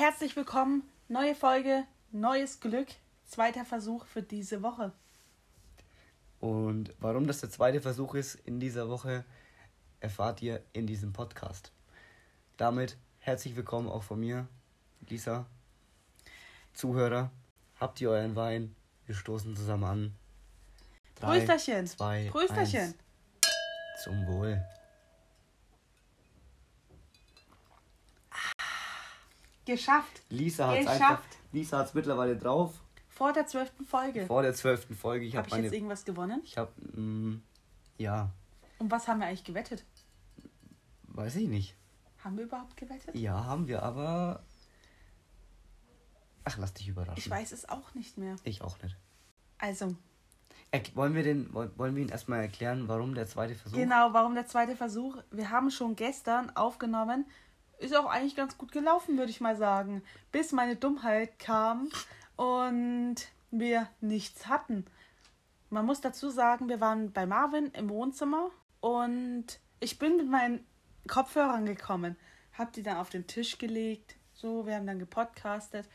Herzlich willkommen, neue Folge, neues Glück, zweiter Versuch für diese Woche. Und warum das der zweite Versuch ist in dieser Woche, erfahrt ihr in diesem Podcast. Damit herzlich willkommen auch von mir, Lisa. Zuhörer, habt ihr euren Wein? Wir stoßen zusammen an. Drei, Prösterchen. zwei, Prösterchen. eins. Zum Wohl. Geschafft. Lisa hat es Geschafft. einfach. Lisa hat es mittlerweile drauf. Vor der zwölften Folge. Vor der zwölften Folge. Ich Habe ich jetzt irgendwas gewonnen? Ich habe. Ja, Und was haben wir eigentlich gewettet? weiß ich nicht. Haben wir überhaupt gewettet? Ja, haben wir, aber. Ach, lass dich überraschen. Ich weiß es auch nicht mehr. Ich auch nicht. Also, Er, wollen, wir den, woll- wollen wir ihn erstmal erklären, warum der zweite Versuch? genau, warum der zweite Versuch? Wir haben schon gestern aufgenommen. Ist auch eigentlich ganz gut gelaufen, würde ich mal sagen. Bis meine Dummheit kam und wir nichts hatten. Man muss dazu sagen, wir waren bei Marvin im Wohnzimmer und ich bin mit meinen Kopfhörern gekommen. Hab die dann auf den Tisch gelegt. So, wir haben dann gepodcastet.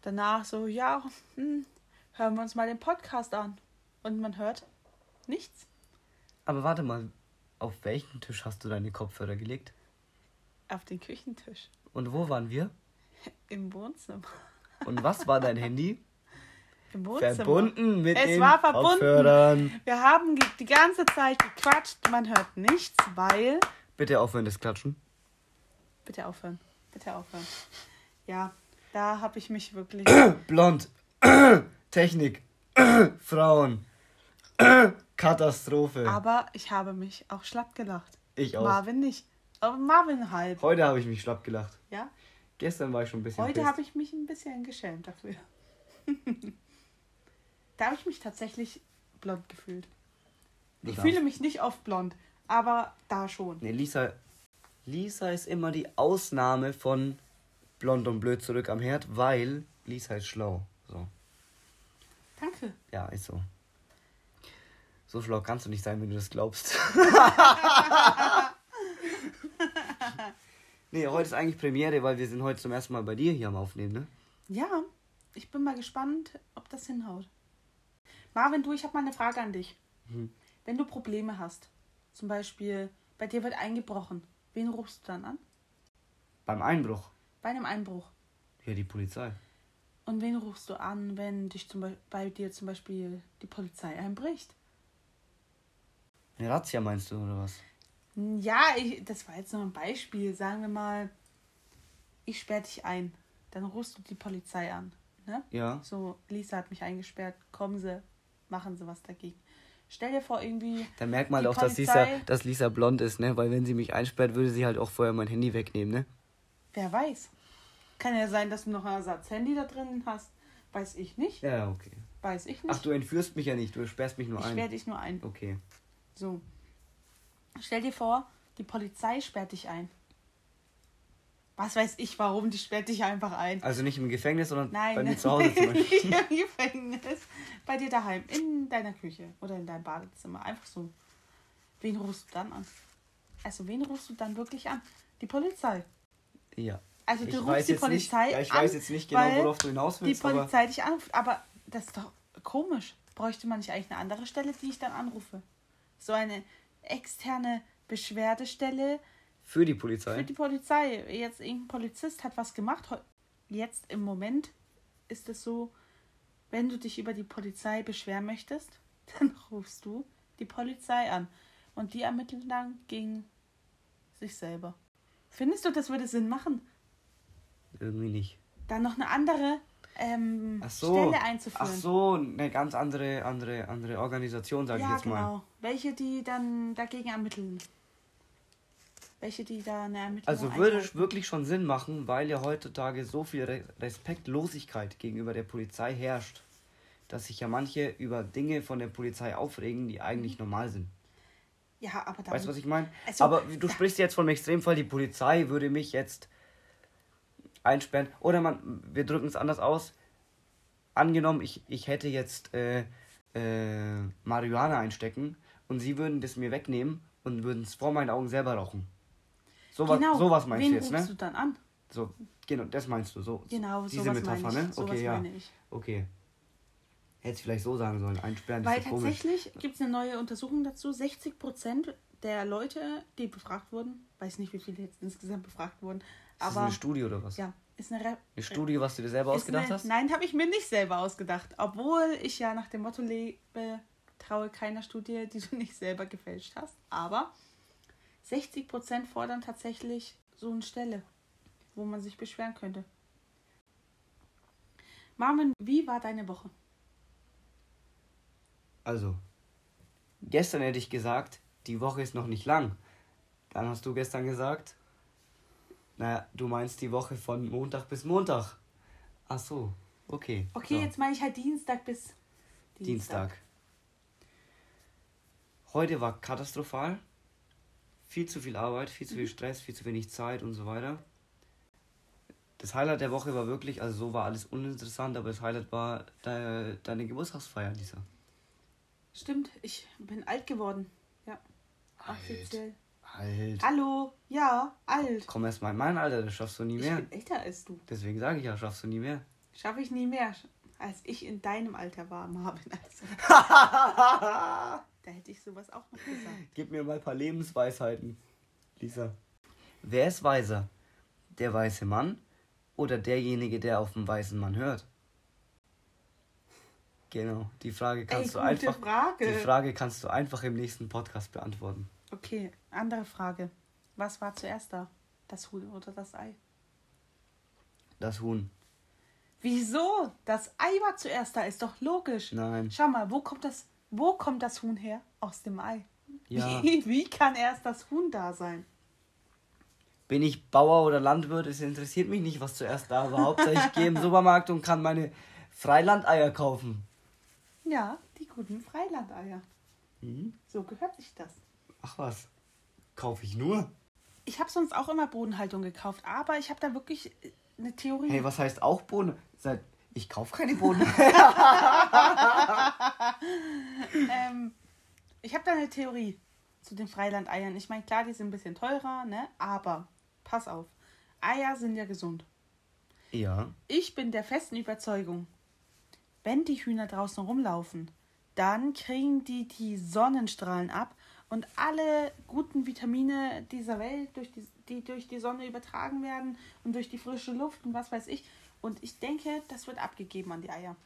Danach so, ja, hm, hören wir uns mal den Podcast an. Und man hört nichts. Aber warte mal, auf welchen Tisch hast du deine Kopfhörer gelegt? Auf den Küchentisch. Und wo waren wir? Im Wohnzimmer. Und was war dein Handy? Im Wohnzimmer. Verbunden mit Es den war verbunden. Kopfhörern. Wir haben die ganze Zeit gequatscht. Man hört nichts, weil. Bitte aufhören, das Klatschen. Bitte aufhören. Bitte aufhören. Ja, da habe ich mich wirklich. Blond. Technik. Frauen. Katastrophe. Aber ich habe mich auch schlapp gelacht. ich auch. Marvin nicht. Aber Marvin halb. Heute habe ich mich schlapp gelacht. Ja? Gestern war ich schon ein bisschen Heute habe ich mich ein bisschen geschämt dafür. da habe ich mich tatsächlich blond gefühlt. Ich darfst- fühle mich nicht oft blond, aber da schon. Nee, Lisa. Lisa ist immer die Ausnahme von blond und blöd zurück am Herd, weil Lisa ist schlau. So. Danke. Ja, ist so. So schlau kannst du nicht sein, wenn du das glaubst. nee, heute ist eigentlich Premiere, weil wir sind heute zum ersten Mal bei dir hier am Aufnehmen, ne? Ja, ich bin mal gespannt, ob das hinhaut. Marvin, du, ich habe mal eine Frage an dich. Mhm. Wenn du Probleme hast, zum Beispiel bei dir wird eingebrochen, wen rufst du dann an? Beim Einbruch. Bei einem Einbruch. Ja, die Polizei. Und wen rufst du an, wenn dich zum bei dir zum Beispiel die Polizei einbricht? Eine Razzia meinst du, oder was? Ja, ich, das war jetzt nur ein Beispiel. Sagen wir mal, ich sperre dich ein. Dann rufst du die Polizei an. Ne? Ja. So, Lisa hat mich eingesperrt. Kommen Sie, machen Sie was dagegen. Stell dir vor, irgendwie. Dann merkt man auch, dass Lisa, dass Lisa blond ist, ne? Weil wenn sie mich einsperrt, würde sie halt auch vorher mein Handy wegnehmen, ne? Wer weiß. Kann ja sein, dass du noch ein Ersatzhandy da drin hast. Weiß ich nicht. Ja, okay. Weiß ich nicht. Ach, du entführst mich ja nicht, du sperrst mich nur ich ein. sperre dich nur ein. Okay. So. Stell dir vor, die Polizei sperrt dich ein. Was weiß ich, warum? Die sperrt dich einfach ein. Also nicht im Gefängnis, sondern Nein, bei mir zu Hause zum nicht Beispiel. im Gefängnis. Bei dir daheim, in deiner Küche oder in deinem Badezimmer. Einfach so. Wen rufst du dann an? Also, wen rufst du dann wirklich an? Die Polizei. Ja. Also, du Ich rufst die jetzt nicht, Polizei ja, ich an. weiß jetzt nicht genau, worauf du hinaus Die willst, aber Polizei dich anruft. Aber das ist doch komisch. Bräuchte man nicht eigentlich eine andere Stelle, die ich dann anrufe? So eine externe Beschwerdestelle für die Polizei. für die Polizei. Jetzt irgendein Polizist hat was gemacht. Jetzt im Moment ist es so, wenn du dich über die Polizei beschweren möchtest, dann rufst du die Polizei an. Und die ermitteln dann gegen sich selber. Findest du, das würde Sinn machen, Irgendwie nicht. dann noch eine andere ähm, Ach so. Stelle einzuführen? Ach so, eine ganz andere, andere, andere Organisation, sage ich ja, jetzt mal. genau. Welche, die dann dagegen ermitteln. Welche, die da eine Ermittlung Also würde es wirklich schon Sinn machen, weil ja heutzutage so viel Re Respektlosigkeit gegenüber der Polizei herrscht, dass sich ja manche über Dinge von der Polizei aufregen, die eigentlich normal sind. Ja, aber dann, Weißt du, was ich meine? Also, Aber du da- sprichst jetzt vom Extremfall, die Polizei würde mich jetzt einsperren. Oder man, wir drücken es anders aus. Angenommen, ich, ich hätte jetzt äh, äh, Marihuana einstecken und sie würden das mir wegnehmen und würden es vor meinen Augen selber rauchen. So was, genau. sowas meinst Wen du jetzt, rufst ne? du dann an? So, genau, das meinst du. So, Genau, diese sowas Metapher, meine ich. ne? Sowas Okay, ja. meine ich. Okay. Hätte es vielleicht so sagen sollen. Einsperren Weil so tatsächlich gibt es eine neue Untersuchung dazu. 60% der Leute, die befragt wurden, weiß nicht, wie viele jetzt insgesamt befragt wurden, das aber eine Studie oder was? ja, ist eine, Re Eine Studie, was du dir selber ist ausgedacht eine hast? Nein, habe ich mir nicht selber ausgedacht. Obwohl ich ja nach dem Motto lebe, traue keiner Studie, die du nicht selber gefälscht hast. Aber 60% fordern tatsächlich so eine Stelle, wo man sich beschweren könnte. Marvin, wie war deine Woche? Also, gestern hätte ich gesagt, die Woche ist noch nicht lang. Dann hast du gestern gesagt, naja, du meinst die Woche von Montag bis Montag. Ach so, okay. Okay, so. jetzt meine ich halt Dienstag bis Dienstag. Heute war katastrophal. Viel zu viel Arbeit, viel zu Mhm. viel Stress, viel zu wenig Zeit und so weiter. Das Highlight der Woche war wirklich, also so war alles uninteressant, aber das Highlight war de, deine Geburtstagsfeier, Lisa. Stimmt, ich bin alt geworden. Ja, offiziell. Halt. Hallo, ja, alt. Komm erst mal in mein Alter, das schaffst du nie Ich mehr. bin älter als du. Deswegen sage ich ja, schaffst du nie mehr. Schaffe ich nie mehr, als ich in deinem Alter war, Marvin. Also, da hätte ich sowas auch noch gesagt. Gib mir mal ein paar Lebensweisheiten, Lisa. Wer ist weiser? Der weiße Mann oder derjenige, der auf den weißen Mann hört? Genau, die Frage kannst Ey, du einfach. Frage. Die Frage kannst du einfach im nächsten Podcast beantworten. Okay, andere Frage. Was war zuerst da? Das Huhn oder das Ei? Das Huhn. Wieso? Das Ei war zuerst da, ist doch logisch. Nein. Schau mal, wo kommt das, wo kommt das Huhn her? Aus dem Ei. Ja. Wie, wie kann erst das Huhn da sein? Bin ich Bauer oder Landwirt? Es interessiert mich nicht, was zuerst da war. Hauptsache ich gehe im Supermarkt und kann meine Freilandeier kaufen. Ja, die guten Freilandeier. Mhm. So gehört sich das. Ach was. Kaufe ich nur? Ich habe sonst auch immer Bodenhaltung gekauft, aber ich habe da wirklich äh, eine Theorie. Hey, was heißt auch? Seit- Ich kaufe keine Bohnen. ähm, ich habe da eine Theorie zu den Freilandeiern. Ich meine, klar, die sind ein bisschen teurer, ne? Aber pass auf. Eier sind ja gesund. ja. Ich bin der festen Überzeugung, wenn die Hühner draußen rumlaufen, dann kriegen die die Sonnenstrahlen ab und alle guten Vitamine dieser Welt, durch die, die durch die Sonne übertragen werden und durch die frische Luft und was weiß ich. Und ich denke, das wird abgegeben an die Eier.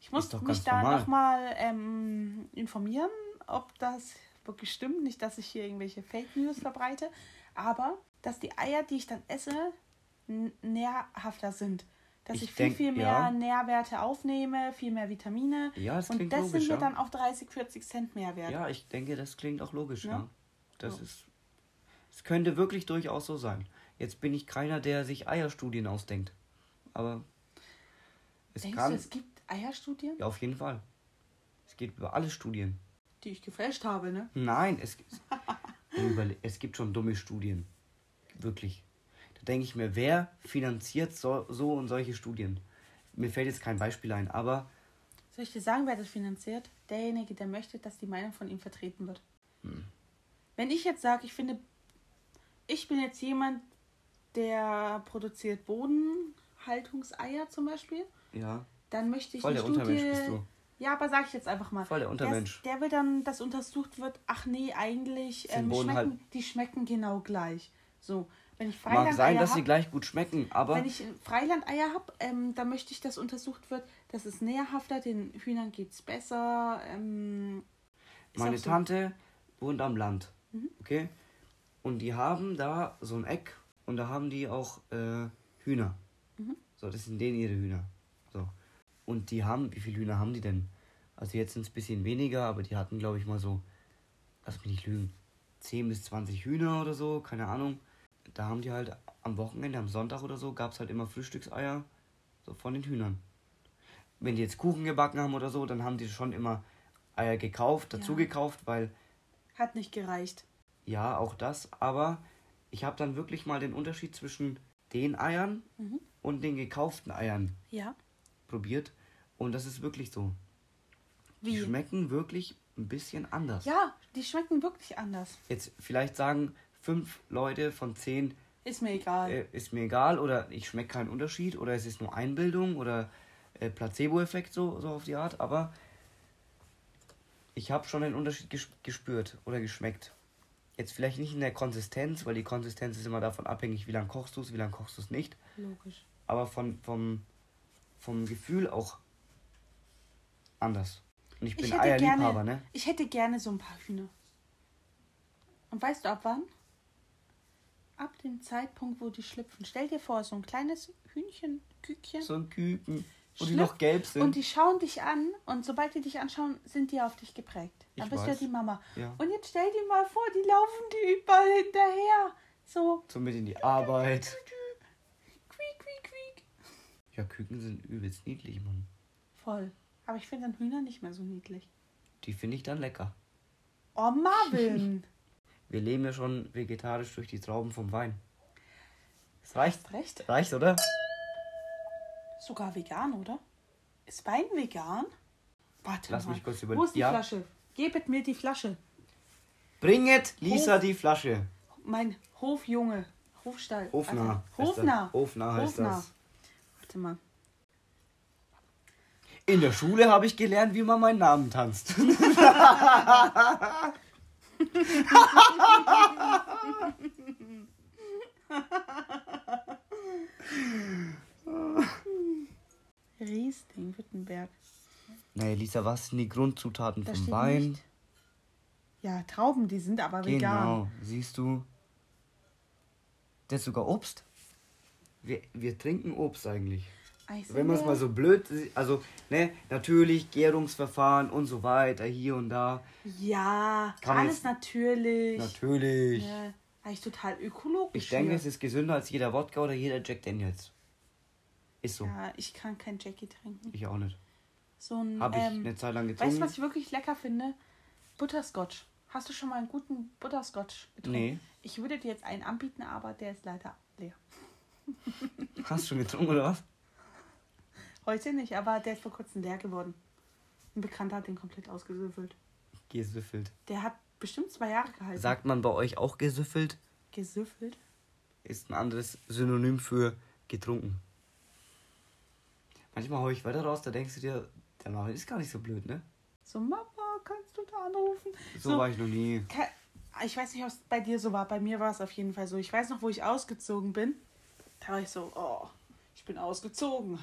Ich muss mich da nochmal ähm, informieren, ob das wirklich stimmt. Nicht, dass ich hier irgendwelche Fake News verbreite, aber dass die Eier, die ich dann esse, nährhafter sind. Dass ich, Ich viel, denk, viel mehr ja. Nährwerte aufnehme, viel mehr Vitamine. Ja, das und das logisch, sind mir ja. dann auch 30, 40 Cent mehr wert. Ja, ich denke, das klingt auch logisch, Ja. Das Ja. ist. Es könnte wirklich durchaus so sein. Jetzt bin ich keiner, der sich Eierstudien ausdenkt. Aber es Denkst kann. du, es gibt Eierstudien, ja, auf jeden Fall. Es geht über alle Studien. die ich gefälscht habe, ne? Nein, es, es gibt schon dumme Studien. Wirklich. Denke ich mir, wer finanziert so, so und solche Studien? Mir fällt jetzt kein Beispiel ein, aber Soll ich dir sagen, wer das finanziert? Derjenige, der möchte, dass die Meinung von ihm vertreten wird. Hm. Wenn ich jetzt sage, ich finde, ich bin jetzt jemand, der produziert Bodenhaltungseier zum Beispiel, ja, dann möchte ich voll eine der Untermensch Studie. bist du. Ja, aber sag ich jetzt einfach mal. Voll der Untermensch. Der, der will dann, dass untersucht wird, ach nee, eigentlich ähm, schmecken, die schmecken genau gleich. So, wenn ich Mag sein, Freilandeier dass sie hab, gleich gut schmecken, aber wenn ich Freilandeier habe, ähm, dann möchte ich, dass untersucht wird, das ist nährhafter, den Hühnern geht's besser. Ähm, Meine so. Tante wohnt am Land. Mhm. Okay? Und die haben da so ein Eck und da haben die auch äh, Hühner. Mhm. So, das sind denen ihre Hühner. So. Und die haben, wie viele Hühner haben die denn? Also jetzt sind es ein bisschen weniger, aber die hatten, glaube ich, mal so, lass mich nicht lügen, 10 bis 20 Hühner oder so, keine Ahnung. Da haben die halt am Wochenende, am Sonntag oder so, gab es halt immer Frühstückseier so von den Hühnern. Wenn die jetzt Kuchen gebacken haben oder so, dann haben die schon immer Eier gekauft, dazu Ja. gekauft, weil Hat nicht gereicht. ja, auch das, aber ich habe dann wirklich mal den Unterschied zwischen den Eiern Mhm. und den gekauften Eiern Ja. probiert und das ist wirklich so. Die Wie? schmecken wirklich ein bisschen anders. Ja, die schmecken wirklich anders. Jetzt vielleicht sagen fünf Leute von zehn, Ist mir egal. äh, ist mir egal oder ich schmecke keinen Unterschied oder es ist nur Einbildung oder äh, Placebo-Effekt so, so auf die Art, aber ich habe schon den Unterschied ges gespürt oder geschmeckt. Jetzt vielleicht nicht in der Konsistenz, weil die Konsistenz ist immer davon abhängig, wie lange kochst du es, wie lange kochst du es nicht, Logisch. aber von, vom, vom Gefühl auch anders. Und ich bin Ich Eierliebhaber, gerne, ne? ich hätte gerne so ein paar Hühner. Und weißt du ab wann? Ab dem Zeitpunkt, wo die schlüpfen. Stell dir vor, so ein kleines Hühnchen, Kükchen. So ein Küken, wo die noch gelb sind. Und die schauen dich an und sobald die dich anschauen, sind die auf dich geprägt. Dann Ich bist du weiß. ja die Mama. Ja. Und jetzt stell dir mal vor, die laufen die überall hinterher. So. so mit in die Arbeit. Quiek, quiek, quiek. Ja, Küken sind übelst niedlich, Mann. Voll. Aber ich finde dann Hühner nicht mehr so niedlich. Die finde ich dann lecker. Oh, Marvin. Wir leben ja schon vegetarisch durch die Trauben vom Wein. Es reicht. Recht. Reicht, oder? Sogar vegan, oder? Ist Wein vegan? Warte Lass mal. mich kurz über- Wo ist die Ja. Flasche? Gebet mir die Flasche. Bringet Lisa die Flasche. Mein Hofjunge. Hofstall. Also, Hofnah. heißt das. Hofnah heißt Hofnah. das. Warte mal. In der Schule habe ich gelernt, wie man meinen Namen tanzt. Riesling, Wittenberg. nee, Lisa, was sind die Grundzutaten Da vom Wein? nicht. Ja, Trauben, die sind aber vegan. Genau, siehst du. Das ist sogar Obst. Wir, wir trinken Obst eigentlich. Eis Wenn man es mal so blöd, also ne, natürlich Gärungsverfahren und so weiter, hier und da. Ja, Kann man alles jetzt- natürlich. Natürlich. Ja, eigentlich total ökologisch. Ich denke, hier. es ist gesünder als jeder Wodka oder jeder Jack Daniels. Ist so. Ja, ich kann kein Jackie trinken. Ich auch nicht. So ein. Habe ich ähm, eine Zeit lang Weißt getrunken. du, was ich wirklich lecker finde? Butterscotch. Hast du schon mal einen guten Butterscotch getrunken? Nee. Ich würde dir jetzt einen anbieten, aber der ist leider leer. Hast du schon getrunken oder was? Heute nicht, aber der ist vor kurzem leer geworden. Ein Bekannter hat den komplett ausgesüffelt. Gesüffelt. Der hat bestimmt zwei Jahre gehalten. Sagt man bei euch auch gesüffelt? Gesüffelt? Ist ein anderes Synonym für getrunken. Manchmal hau ich weiter raus, da denkst du dir, der Marvin ist gar nicht so blöd, ne? So, Mama, kannst du da anrufen? So, war ich noch nie. Ich weiß nicht, ob es bei dir so war. Bei mir war es auf jeden Fall so. Ich weiß noch, wo ich ausgezogen bin. Da war ich so, oh, ich bin ausgezogen.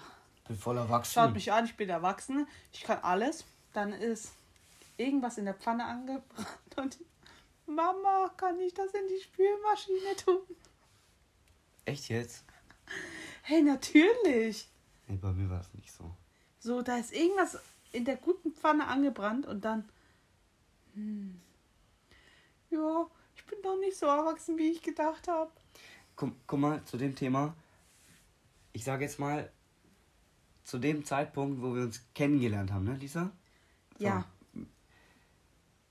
Bin voll Schaut erwachsen. mich an, ich bin erwachsen. Ich kann alles. Dann ist irgendwas in der Pfanne angebrannt und Mama, kann ich das in die Spülmaschine tun? Echt jetzt? Hey, natürlich. Nee, bei mir war es nicht so. So, da ist irgendwas in der guten Pfanne angebrannt und dann. Hm, ja, ich bin doch nicht so erwachsen, wie ich gedacht habe. Guck, guck mal, zu dem Thema. Ich sage jetzt mal, zu dem Zeitpunkt, wo wir uns kennengelernt haben, ne, Lisa? So. Ja.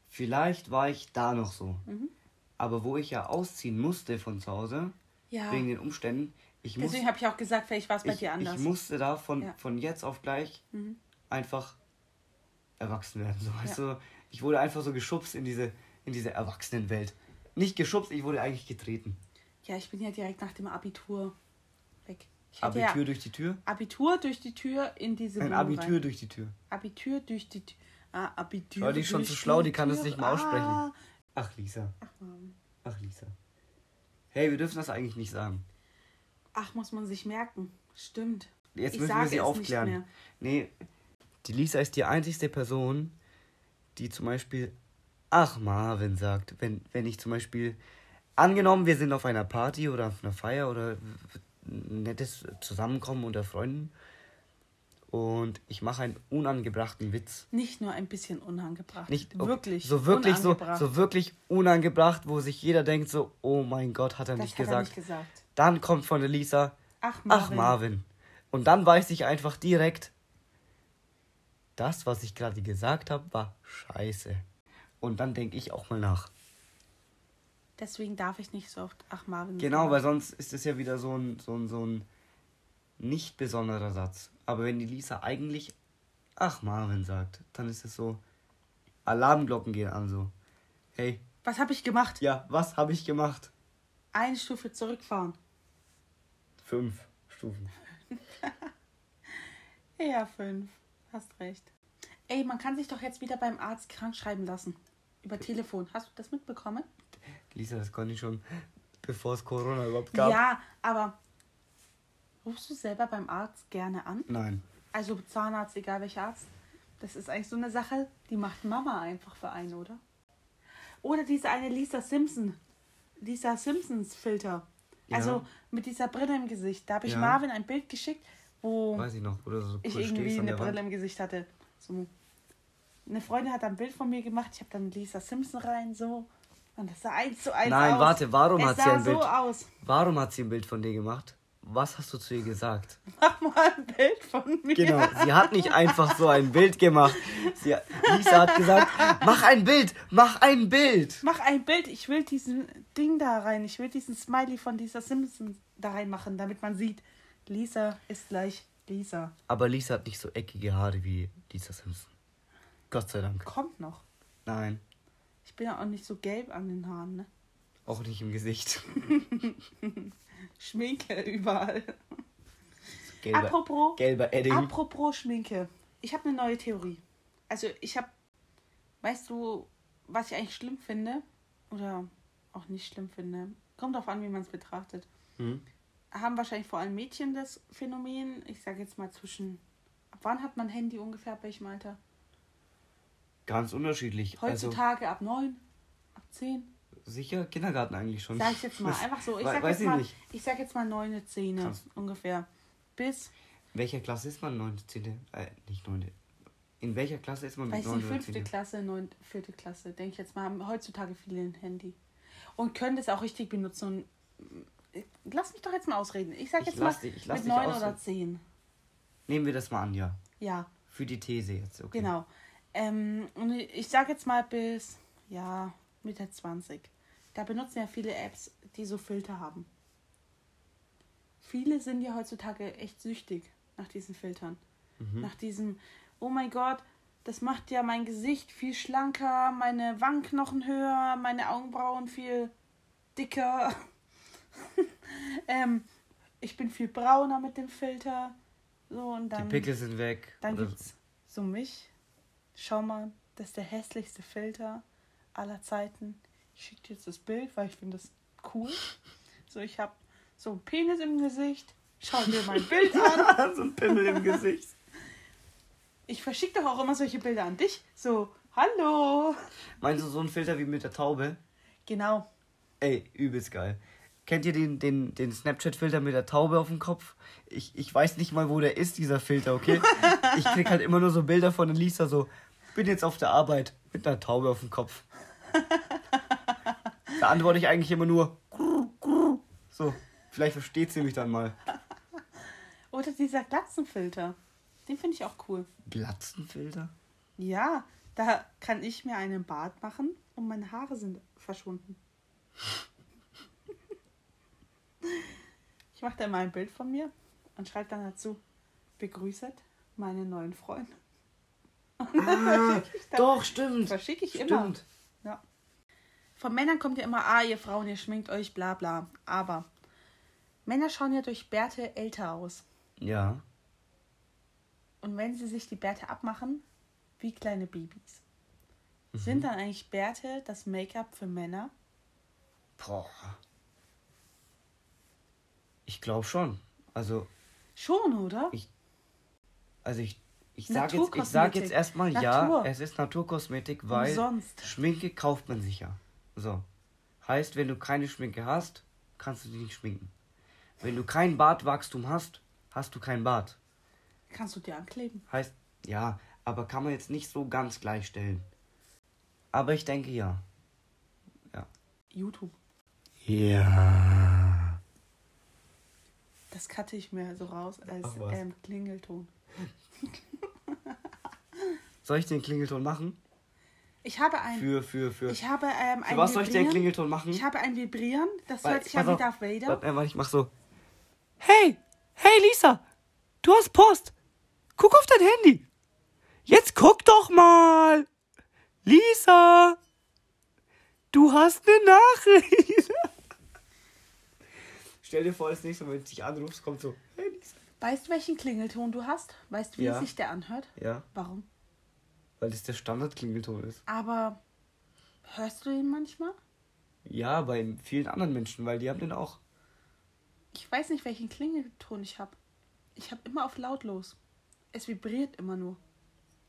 Vielleicht war ich da noch so. Mhm. Aber wo ich ja ausziehen musste von zu Hause, Ja. wegen den Umständen, ich, muss, Deswegen habe ich auch gesagt, vielleicht war es bei ich, dir anders. ich musste da von, Ja. von jetzt auf gleich Mhm. einfach erwachsen werden. So, weißt du? Ich wurde einfach so geschubst in diese, in diese Erwachsenenwelt. Nicht geschubst, ich wurde eigentlich getreten. Ja, ich bin ja direkt nach dem Abitur weg. Abitur ja durch die Tür? Abitur durch die Tür in diese Ein Wohnung Abitur rein. durch die Tür. Abitur durch die Tür. Ah, Abitur. Schau, die ist schon zu schlau, die kann das nicht mal aussprechen. Ah. Ach, Lisa. Ach, Mann. Ach, Lisa. Hey, wir dürfen das eigentlich nicht sagen. Ach, muss man sich merken. Stimmt. Jetzt Ich müssen wir sie aufklären. Nee, die Lisa ist die einzigste Person, die zum Beispiel Ach Marvin sagt. Wenn, wenn ich zum Beispiel, angenommen, wir sind auf einer Party oder auf einer Feier oder nettes Zusammenkommen unter Freunden und ich mache einen unangebrachten Witz. Nicht nur ein bisschen unangebracht. Nicht wirklich. so wirklich so, unangebracht. so wirklich unangebracht, wo sich jeder denkt so, oh mein Gott, hat er das nicht hat gesagt. er nicht gesagt. Dann kommt von der Lisa, Ach, Ach, Marvin. Marvin. Und dann weiß ich einfach direkt, das, was ich gerade gesagt habe, war scheiße. Und dann denke ich auch mal nach. Deswegen darf ich nicht so oft Ach, Marvin. Genau, weil sonst ist es ja wieder so ein, so ein, so ein nicht besonderer Satz. Aber wenn die Lisa eigentlich Ach, Marvin sagt, dann ist es so, Alarmglocken gehen an so. Hey, Was habe ich gemacht? ja, was habe ich gemacht? Eine Stufe zurückfahren. Fünf Stufen. Ja, fünf. Hast recht. Ey, man kann sich doch jetzt wieder beim Arzt krank schreiben lassen. Über Telefon. Hast du das mitbekommen? Lisa, das konnte ich schon, bevor es Corona überhaupt gab. Ja, aber rufst du selber beim Arzt gerne an? Nein. Also Zahnarzt, egal welcher Arzt. Das ist eigentlich so eine Sache, die macht Mama einfach für einen, oder? Oder diese eine Lisa Simpson. Lisa Simpsons Filter. Ja. Also mit dieser Brille im Gesicht. Da habe ich Ja. Marvin ein Bild geschickt, wo Weiß ich noch, oder so ich irgendwie eine der Wand. Brille im Gesicht hatte. So. Eine Freundin hat ein Bild von mir gemacht. Ich habe dann Lisa Simpson rein, so. Und das sah eins zu eins Nein, aus. warte, warum es hat sie ein Bild? so aus. Warum hat sie ein Bild von dir gemacht? Was hast du zu ihr gesagt? Mach mal ein Bild von mir. Genau, sie hat nicht einfach so ein Bild gemacht. Sie, Lisa hat gesagt, mach ein Bild, mach ein Bild. Mach ein Bild. Ich will diesen Ding da rein. Ich will diesen Smiley von Lisa Simpson da reinmachen, damit man sieht, Lisa ist gleich Lisa. Aber Lisa hat nicht so eckige Haare wie Lisa Simpson. Gott sei Dank. Kommt noch. Nein, Ich bin ja auch nicht so gelb an den Haaren, ne? auch nicht im Gesicht. Schminke überall. Gelber, Apropos, gelber Edding. apropos Schminke. Ich habe eine neue Theorie. Also ich habe, weißt du, was ich eigentlich schlimm finde oder auch nicht schlimm finde. Kommt darauf an, wie man es betrachtet. Hm? Haben wahrscheinlich vor allem Mädchen das Phänomen. Ich sage jetzt mal zwischen. Ab wann hat man Handy ungefähr? Ab welchem Alter? Ganz unterschiedlich. Heutzutage ab neun, ab zehn. Also sicher Kindergarten eigentlich schon. Sag ich jetzt mal. Einfach so. Ich sag weiß jetzt ich mal, nicht. ich sag jetzt mal neune, zehne ungefähr. Bis, In welcher Klasse ist man? Neunte, zehnte? Äh, nicht neunte. In welcher Klasse ist man mit weiß nicht, neunte oder fünfte? Klasse, neunte, vierte Klasse, denke ich jetzt mal, haben heutzutage viele ein Handy. Und können das auch richtig benutzen. Äh, lass mich doch jetzt mal ausreden. Ich sag Ich jetzt mal dich- mit neun oder zehn. Nehmen wir das mal an, ja. Ja. Für die These jetzt, okay. Genau. Ähm, und ich sage jetzt mal bis, ja, Mitte 20. Da benutzen ja viele Apps, die so Filter haben. Viele sind ja heutzutage echt süchtig nach diesen Filtern. Mhm. Nach diesem, oh mein Gott, das macht ja mein Gesicht viel schlanker, meine Wangenknochen höher, meine Augenbrauen viel dicker. ähm, ich bin viel brauner mit dem Filter. So und Die dann. Pickel sind weg. Dann Oder- gibt's so mich. Schau mal, das ist der hässlichste Filter aller Zeiten. Ich schicke dir jetzt das Bild, weil ich finde das cool. So, ich habe so einen Penis im Gesicht. Schau dir mein Bild an. so ein Pimmel im Gesicht. Ich verschicke doch auch immer solche Bilder an dich. So, hallo. Meinst du so ein Filter wie mit der Taube? Genau. Ey, übelst geil. Kennt ihr den, den, den Snapchat-Filter mit der Taube auf dem Kopf? Ich, ich weiß nicht mal, wo der ist, dieser Filter, okay? Ich krieg halt immer nur so Bilder von Lisa, so, bin jetzt auf der Arbeit mit einer Taube auf dem Kopf. Da antworte ich eigentlich immer nur, so, vielleicht versteht sie mich dann mal. Oder dieser Glatzenfilter. Den finde ich auch cool. Glatzenfilter? Ja, da kann ich mir einen Bart machen und meine Haare sind verschwunden. Ich mache dann mal ein Bild von mir und schreibe dann dazu, begrüßet meine neuen Freunde. Ah, doch, stimmt. Verschicke ich immer. Stimmt. Ja. Von Männern kommt ja immer, ah, ihr Frauen, ihr schminkt euch, bla bla. Aber Männer schauen ja durch Bärte älter aus. Ja. Und wenn sie sich die Bärte abmachen, wie kleine Babys. Sind dann eigentlich Bärte das Make-up für Männer? Boah. Ich glaube schon. Also, Schon, oder? Ich- also ich, ich sage jetzt, ich sag jetzt erstmal ja, Natur. es ist Naturkosmetik, weil Umsonst. Schminke kauft man sich ja. So. Heißt, wenn du keine Schminke hast, kannst du dich nicht schminken. Wenn du kein Bartwachstum hast, hast du kein Bart. Kannst du dir ankleben. Heißt, ja, aber kann man jetzt nicht so ganz gleichstellen. Aber ich denke ja. YouTube. Ja. Das cutte ich mir so raus als ähm, Klingelton. Soll ich den Klingelton machen? Ich habe ein. Für, für, für. ich habe ähm, Für ein was soll ich den. Klingelton machen? Ich habe ein Vibrieren, das Weil- hört sich an wie auf. Darth Vader. Warte, warte, ich mach so. Hey, hey Lisa, du hast Post. Guck auf dein Handy. Jetzt guck doch mal. Lisa, du hast eine Nachricht. Stell dir vor, das nächste Mal, wenn du dich anrufst, kommt so, hey Lisa. Weißt du, welchen Klingelton du hast? Weißt du, wie Ja. sich der anhört? Ja, Warum? Weil das der Standardklingelton ist. Aber hörst du ihn manchmal? Ja, bei vielen anderen Menschen, weil die haben den auch. Ich weiß nicht, welchen Klingelton ich habe. Ich habe immer auf lautlos. Es vibriert immer nur.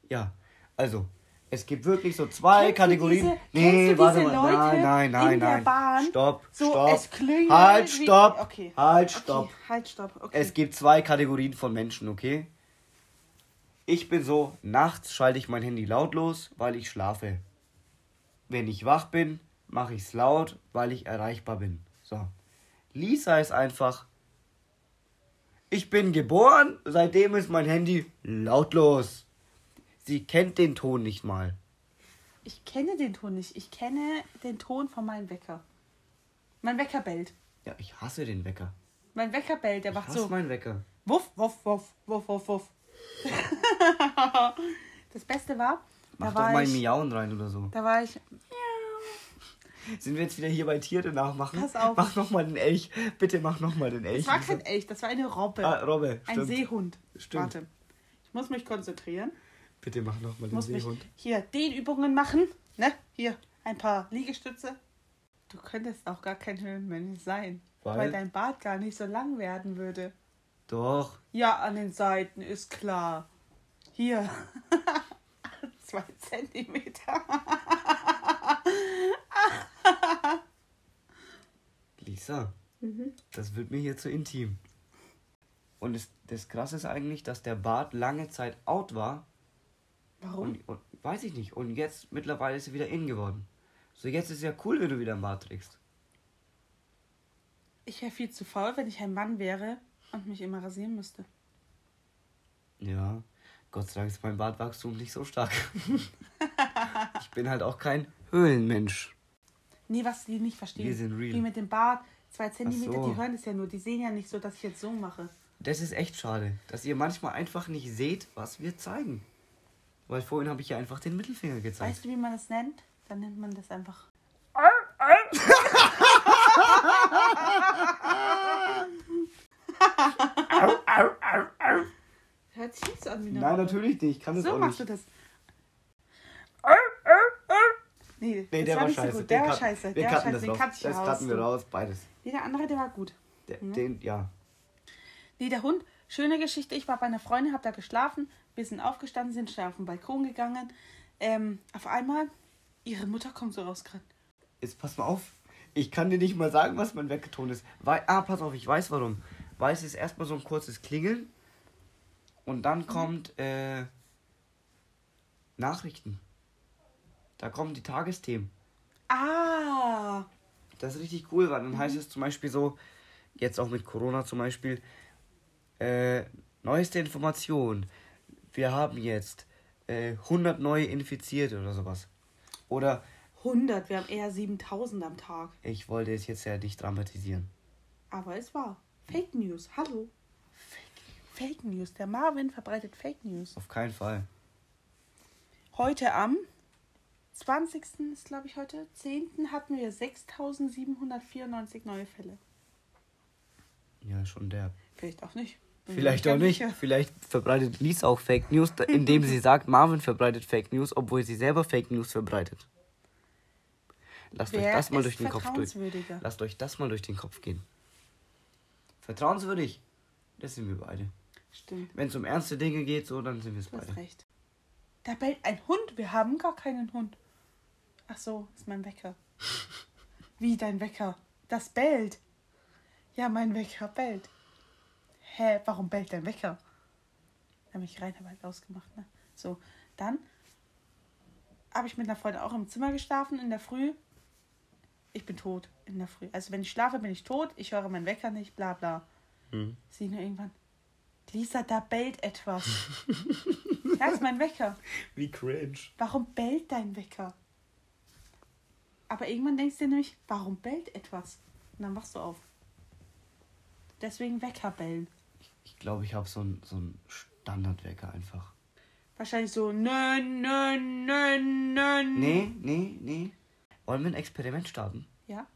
Ja, also, es gibt wirklich so zwei Kennst Kategorien. diese- nee, warte mal. Leute nein, nein, nein, in der nein. Bahn? Stopp, So, stopp. halt, stopp. Okay. Halt, Okay, stopp. halt, stopp. Okay. Es gibt zwei Kategorien von Menschen, okay? Ich bin so, nachts schalte ich mein Handy lautlos, weil ich schlafe. Wenn ich wach bin, mache ich es laut, weil ich erreichbar bin. So. Lisa ist einfach. Ich bin geboren, seitdem ist mein Handy lautlos. Sie kennt den Ton nicht mal. Ich kenne den Ton nicht. Ich kenne den Ton von meinem Wecker. Mein Wecker bellt. Ja, ich hasse den Wecker. Mein Wecker bellt. Der Ich macht hasse so. meinen Wecker. Wuff, wuff, wuff, wuff, wuff, wuff. das Beste war, Mach da doch war mal ich, Miauen rein oder so. da war ich, Sind wir jetzt wieder hier bei Tiere nachmachen? Pass auf. Mach noch mal den Elch. Bitte mach noch mal den Elch. das war kein Elch, das war eine Robbe. Ah, Robbe. ein Stimmt. Seehund. Stimmt. Warte. Ich muss mich konzentrieren. Bitte mach noch mal Ich den Seehund. hier Dehnübungen machen. Ne? Hier, ein paar Liegestütze. Du könntest auch gar kein Höhlenmensch sein. Weil? Weil dein Bart gar nicht so lang werden würde. Doch. Ja, an den Seiten ist klar. Hier. Zwei Zentimeter. Lisa, Mhm. das wird mir hier zu intim. Und das, das Krasse ist eigentlich, dass der Bart lange Zeit out war. Warum? Und, und weiß ich nicht. Und jetzt mittlerweile ist er wieder in geworden. So, jetzt ist es ja cool, wenn du wieder einen Bart trägst. Ich wäre viel zu faul, wenn ich ein Mann wäre und mich immer rasieren müsste. Ja, Gott sei Dank ist mein Bartwachstum nicht so stark. ich bin halt auch kein Höhlenmensch. Nee, was die nicht verstehen. Wir sind real. Die mit dem Bart, zwei Zentimeter, so. die hören es ja nur. Die sehen ja nicht so, dass ich jetzt so mache. Das ist echt schade, dass ihr manchmal einfach nicht seht, was wir zeigen. Weil vorhin habe ich ja einfach den Mittelfinger gezeigt. Weißt du, wie man das nennt? Dann nennt man das einfach. Hört sich nicht so an wie eine Nein, Robbe. natürlich nicht. Ich kann das So auch machst nicht. du das. Nee, Nee, der war, so scheiße. gut. Der war scheiße. Der war scheiße. das Den ich Das raus. wir raus, beides. Nee, der andere, der war gut. Der, Mhm. Den, ja. Nee, der Hund, schöne Geschichte. Ich war bei einer Freundin, hab da geschlafen. Wir sind aufgestanden, sind schnell auf den Balkon gegangen. Ähm, auf einmal, ihre Mutter kommt so rausgerannt. Jetzt pass mal auf. Ich kann dir nicht mal sagen, was mein Weckerton ist. Weil, ah, pass auf, ich weiß warum. Weil es ist erstmal so ein kurzes Klingeln. Und dann kommt äh, Nachrichten. Da kommen die Tagesthemen. Ah, Das ist richtig cool, weil dann heißt es zum Beispiel so, jetzt auch mit Corona zum Beispiel, äh, neueste Information. Wir haben jetzt äh, 100 neue Infizierte oder sowas. Oder 100, wir haben eher 7000 am Tag. ich wollte es jetzt ja nicht dramatisieren. Aber es war Fake News. Hallo. Fake, Fake News. Der Marvin verbreitet Fake News. Auf keinen Fall. Heute am 20. ist, glaube ich, heute, 10. hatten wir 6794 neue Fälle. Ja, schon der. Vielleicht auch nicht. Bin Vielleicht auch nicht. sicher. Vielleicht verbreitet Lies auch Fake News, indem sie sagt, Marvin verbreitet Fake News, obwohl sie selber Fake News verbreitet. Lasst euch Wer das mal durch den Kopf durch. Lasst euch das mal durch den Kopf gehen. Vertrauenswürdig. Das sind wir beide. Stimmt, Wenn es um ernste Dinge geht, so, dann sind wir es du hast beide. recht. Da bellt ein Hund. Wir haben gar keinen Hund. Ach so, ist mein Wecker. Wie dein Wecker? Das bellt. Ja, mein Wecker bellt. Hä, warum bellt dein Wecker? Da habe ich rein halt ausgemacht, ne? So, dann habe ich mit einer Freundin auch im Zimmer geschlafen in der Früh. Ich bin tot in der Früh. Also wenn ich schlafe, bin ich tot. Ich höre meinen Wecker nicht, bla bla. Hm. Sie nur irgendwann. Lisa, da bellt etwas. das ist mein Wecker. Wie cringe. Warum bellt dein Wecker? Aber irgendwann denkst du dir nämlich, warum bellt etwas? Und dann wachst du auf. Deswegen Wecker bellen. Ich glaube, ich habe so einen so einen Standardwecker einfach. Wahrscheinlich so, nö, nö, nö, nö. Nee, nee, nee. Wollen wir ein Experiment starten? Ja?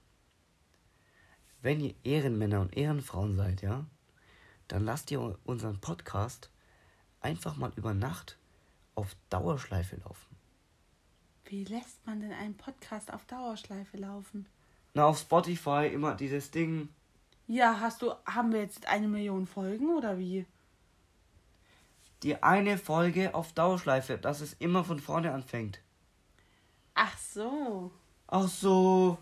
wenn ihr Ehrenmänner und Ehrenfrauen seid, ja, dann lasst ihr unseren Podcast einfach mal über Nacht auf Dauerschleife laufen. Wie lässt man denn einen Podcast auf Dauerschleife laufen? Na, auf Spotify immer dieses Ding. Ja, hast du, haben wir jetzt eine Million Folgen oder wie? Die eine Folge auf Dauerschleife, dass es immer von vorne anfängt. Ach so. Ach so,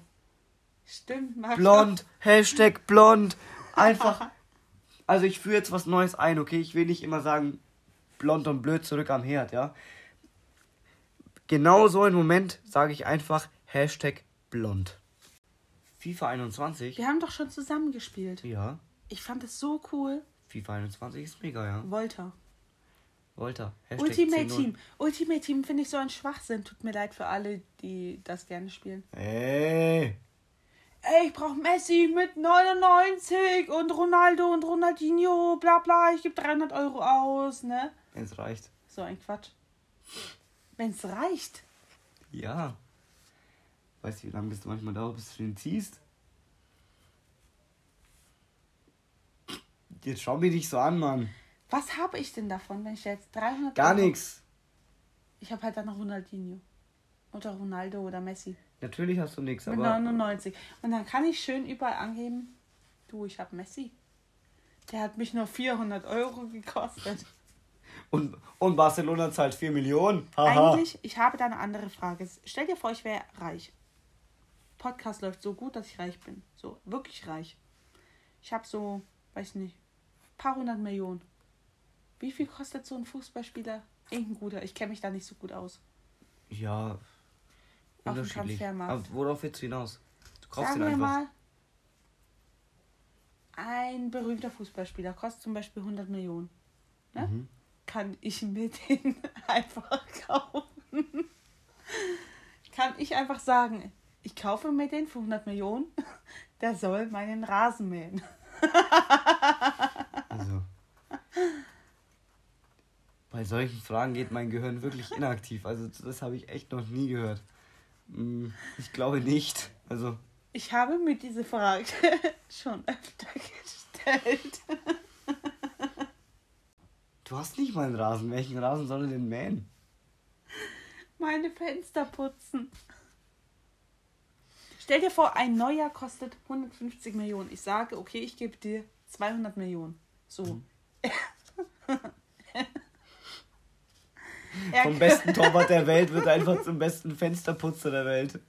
Stimmt, Max. blond, Hashtag blond. Einfach. Also ich führe jetzt was Neues ein, okay? Ich will nicht immer sagen, blond und blöd zurück am Herd, ja? Genau so im Moment sage ich einfach Hashtag blond. FIFA 21? Wir haben doch schon zusammen gespielt. Ja. Ich fand es so cool. FIFA 21 ist mega, ja. Volta. Volta. Hashtag Ultimate 10-0. Team. Ultimate Team finde ich so ein Schwachsinn. Tut mir leid für alle, die das gerne spielen. Ey. Ey, ich brauche Messi mit 99 und Ronaldo und Ronaldinho, bla bla. Ich gebe 300 Euro aus, ne? Wenn's reicht. So ein Quatsch. Wenn es reicht. Ja. Weißt du, wie lange das manchmal dauert, bis du den ziehst? Jetzt schau mich nicht so an, Mann. Was habe ich denn davon, wenn ich jetzt 300 Gar nichts. Ich habe halt dann noch Ronaldinho. Oder Ronaldo oder Messi. Natürlich hast du nichts, aber 99. Und dann kann ich schön überall angeben, du, ich habe Messi. Der hat mich nur 400 Euro gekostet. und, und Barcelona zahlt 4 Millionen. Haha. Eigentlich, ich habe da eine andere Frage. Stell dir vor, ich wäre reich. Podcast läuft so gut, dass ich reich bin. So, wirklich reich. Ich habe so, weiß nicht, paar hundert Millionen. Wie viel kostet so ein Fußballspieler? Irgendein guter. Ich kenne mich da nicht so gut aus. Ja. dem Unterschiedlich. Transfermarkt. Aber worauf willst du hinaus? Du kaufst Sagen ihn einfach. mal, ein berühmter Fußballspieler kostet zum Beispiel 100 Millionen. Ne? Mhm. Kann ich mir den einfach kaufen? Kann ich einfach sagen, ich kaufe mir den für 100 Millionen, der soll meinen Rasen mähen. Also. Bei solchen Fragen geht mein Gehirn wirklich inaktiv. Also das habe ich echt noch nie gehört. Hm, Ich glaube nicht. Also, Ich habe mir diese Frage schon öfter gestellt. du hast nicht mal einen Rasen. Welchen Rasen soll er denn mähen? Meine Fenster putzen. Stell dir vor, ein neuer kostet 150 Millionen. Ich sage, okay, ich gebe dir 200 Millionen. So. Er Vom besten Torwart der Welt wird einfach zum besten Fensterputzer der Welt.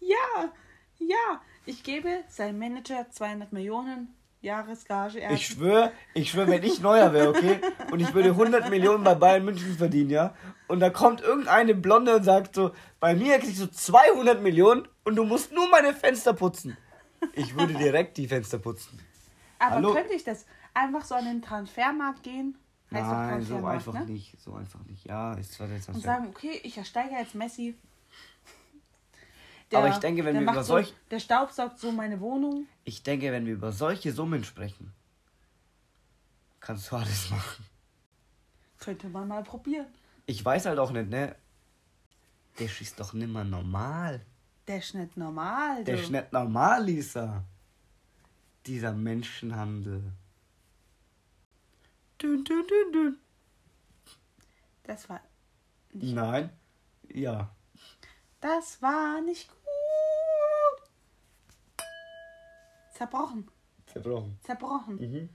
Ja, ja. Ich gebe seinem Manager 200 Millionen Jahresgage. Er Ich schwöre, ich schwöre, wenn ich neuer wäre, okay? Und ich würde 100 Millionen bei Bayern München verdienen, ja? Und da kommt irgendeine Blonde und sagt so, bei mir kriegst du 200 Millionen und du musst nur meine Fenster putzen. Ich würde direkt die Fenster putzen. aber hallo? könnte ich das einfach so an den Transfermarkt gehen? Nein, so Transfermarkt, einfach ne? nicht. So einfach nicht. Ja, ist zwar jetzt Und sagen, okay, ich ersteige jetzt Messi. Aber ich denke, wenn der wir macht über so, solch- Der staubsaugt so meine Wohnung. Ich denke, wenn wir über solche Summen sprechen, kannst du alles machen. Könnte man mal probieren. Ich weiß halt auch nicht, ne? Der schießt doch nimmer normal. Der ist nicht normal. Der du. ist nicht normal, Lisa. Dieser Menschenhandel. Dün, dün, dün, dün. Das war nicht, Nein. Ja. das war nicht gut. Zerbrochen. Zerbrochen. Zerbrochen. Mhm.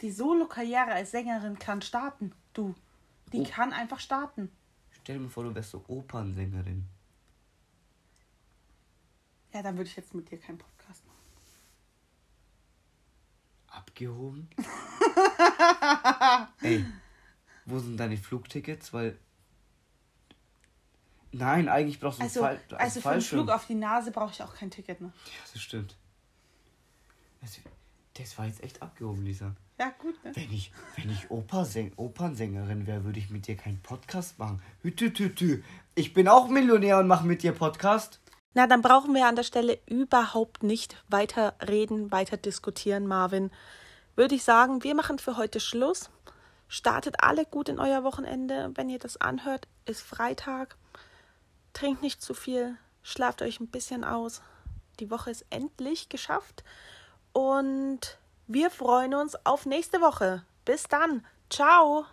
Die Solo-Karriere als Sängerin kann starten. Du. Die Oh. kann einfach starten. Stell dir vor, du wärst so Opernsängerin. Ja, dann würde ich jetzt mit dir keinen Podcast machen. Abgehoben? Ey, wo sind deine Flugtickets? Weil. Nein, eigentlich brauchst du Also, Fall, also für einen. Flug auf die Nase brauche ich auch kein Ticket, ne? Ja, das stimmt. Das, das war jetzt echt abgehoben, Lisa. Ja, gut, ne? Wenn ich, wenn ich Opersäng, Opernsängerin wäre, würde ich mit dir keinen Podcast machen. Hütütütü. Ich bin auch Millionär und mache mit dir Podcast. Na, dann brauchen wir an der Stelle überhaupt nicht weiter reden, weiter diskutieren, Marvin. Würde ich sagen, wir machen für heute Schluss. Startet alle gut in euer Wochenende. Wenn ihr das anhört, ist Freitag. Trinkt nicht zu viel, schlaft euch ein bisschen aus. Die Woche ist endlich geschafft. Und wir freuen uns auf nächste Woche. Bis dann. Ciao.